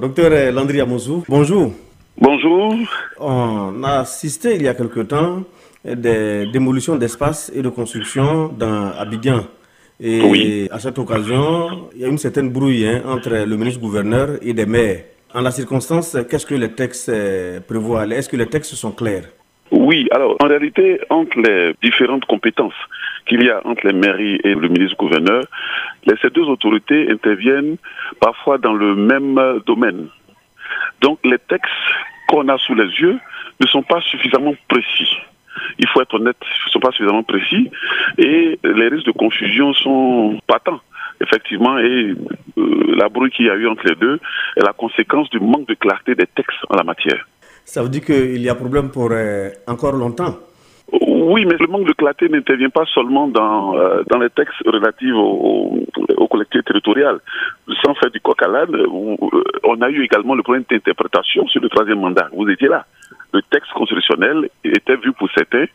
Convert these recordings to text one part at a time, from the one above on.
Docteur Landry Amozou, bonjour. Bonjour. On a assisté il y a quelque temps des démolitions d'espaces et de constructions dans Abidjan. Et à cette occasion, il y a une certaine brouille hein, entre le ministre-gouverneur et des maires. En la circonstance, qu'est-ce que les textes euh, prévoient? Est-ce que les textes sont clairs? Oui, alors en réalité, entre les différentes compétences qu'il y a entre les mairies et le ministre-gouverneur, ces deux autorités interviennent parfois dans le même domaine. Donc les textes qu'on a sous les yeux ne sont pas suffisamment précis. Il faut être honnête, ils ne sont pas suffisamment précis et les risques de confusion sont patents effectivement, et euh, la bruit qu'il y a eu entre les deux est la conséquence du manque de clarté des textes en la matière. Ça veut dire qu'il y a problème pour euh, encore longtemps? Oui, mais le manque de clarté n'intervient pas seulement dans, euh, dans les textes relatifs aux, collectivités territoriales. Sans faire du coq à l'âne, on a eu également le problème d'interprétation sur le troisième mandat. Vous étiez là. Le texte constitutionnel était vu pour certains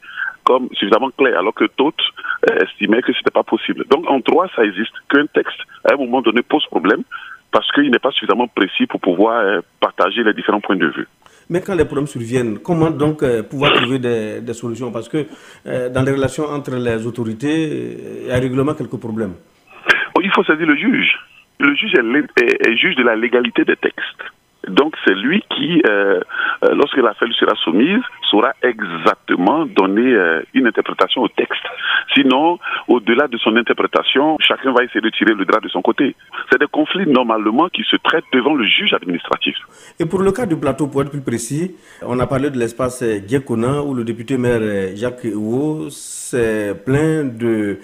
comme suffisamment clair, alors que d'autres euh, estimaient que ce n'était pas possible. Donc en droit, ça existe qu'un texte, à un moment donné, pose problème parce qu'il n'est pas suffisamment précis pour pouvoir euh, partager les différents points de vue. Mais quand les problèmes surviennent, comment donc euh, pouvoir trouver des, solutions? Parce que dans les relations entre les autorités, il y a régulièrement quelques problèmes. Oh, il faut saisir le juge. Le juge est juge de la légalité des textes. Donc c'est lui qui, euh, euh, lorsque l'affaire sera soumise, saura exactement donner euh, une interprétation au texte. Sinon, au-delà de son interprétation, chacun va essayer de tirer le drap de son côté. C'est des conflits normalement qui se traitent devant le juge administratif. Et pour le cas du plateau, pour être plus précis, on a parlé de l'espace Diekona où le député maire Jacques Ouo s'est plaint de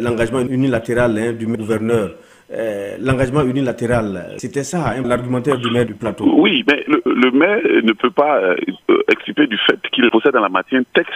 l'engagement unilatéral hein, du gouverneur. Euh, l'engagement unilatéral. C'était ça, hein, l'argumentaire du maire du plateau. Oui, mais le, maire ne peut pas euh, expliquer du fait qu'il possède dans la matière un texte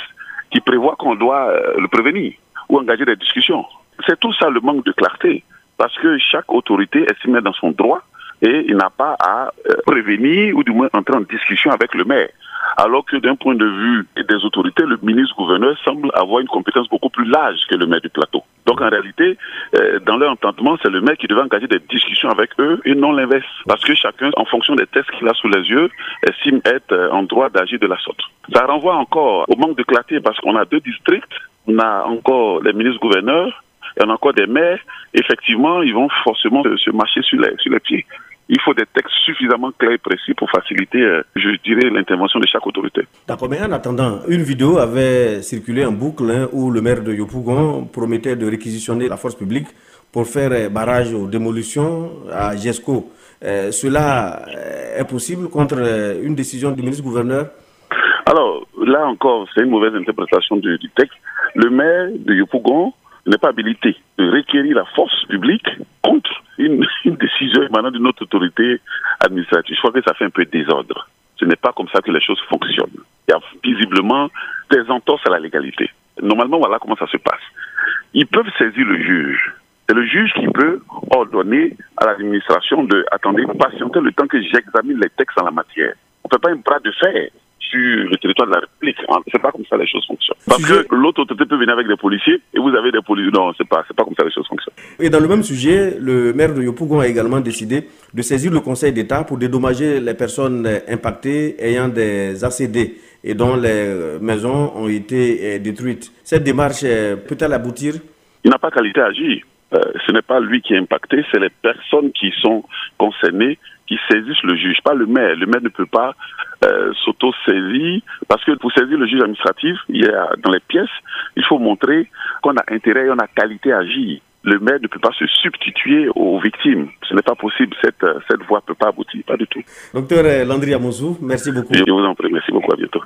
qui prévoit qu'on doit euh, le prévenir ou engager des discussions. C'est tout ça le manque de clarté, parce que chaque autorité estime dans son droit et il n'a pas à prévenir ou du moins entrer en discussion avec le maire alors que d'un point de vue des autorités, le ministre-gouverneur semble avoir une compétence beaucoup plus large que le maire du plateau. Donc en réalité, euh, dans leur entendement, c'est le maire qui devait engager des discussions avec eux et non l'inverse. Parce que chacun, en fonction des tests qu'il a sous les yeux, estime être euh, en droit d'agir de la sorte. Ça renvoie encore au manque de clarté parce qu'on a deux districts, on a encore les ministres-gouverneurs et on a encore des maires. Effectivement, ils vont forcément se marcher sur les, sur les pieds il faut des textes suffisamment clairs et précis pour faciliter, euh, je dirais, l'intervention de chaque autorité. D'accord, mais en attendant, une vidéo avait circulé en boucle hein, où le maire de Yopougon promettait de réquisitionner la force publique pour faire euh, barrage aux démolitions à GESCO. Euh, cela est possible contre une décision du ministre-gouverneur Alors, là encore, c'est une mauvaise interprétation du, texte. Le maire de Yopougon n'est pas habilité de requérir la force publique contre une, décision émanant d'une autre autorité administrative. Je crois que ça fait un peu désordre. Ce n'est pas comme ça que les choses fonctionnent. Il y a visiblement des entorses à la légalité. Normalement, voilà comment ça se passe. Ils peuvent saisir le juge. C'est le juge qui peut ordonner à l'administration de attendez, patienter le temps que j'examine les textes en la matière. On ne fait pas un bras de fer sur le territoire de la République. Hein. C'est pas comme ça les choses fonctionnent. Parce que l'autre autorité peut venir avec des policiers et vous avez des policiers. Non, c'est pas, c'est pas comme ça les choses fonctionnent. Et dans le même sujet, le maire de Yopougon a également décidé de saisir le Conseil d'État pour dédommager les personnes impactées ayant des ACD et dont les maisons ont été euh, détruites. Cette démarche euh, peut-elle aboutir? Il n'a pas qualité à agir. Euh, ce n'est pas lui qui est impacté, c'est les personnes qui sont concernées qui saisissent le juge, pas le maire. Le maire ne peut pas euh, s'auto-saisir parce que pour saisir le juge administratif, il y a dans les pièces, il faut montrer qu'on a intérêt et on a qualité à agir. Le maire ne peut pas se substituer aux victimes. Ce n'est pas possible. Cette, cette voie ne peut pas aboutir. Pas du tout. Docteur Landry Amozou, merci beaucoup. Je vous en prie. Merci beaucoup. À bientôt.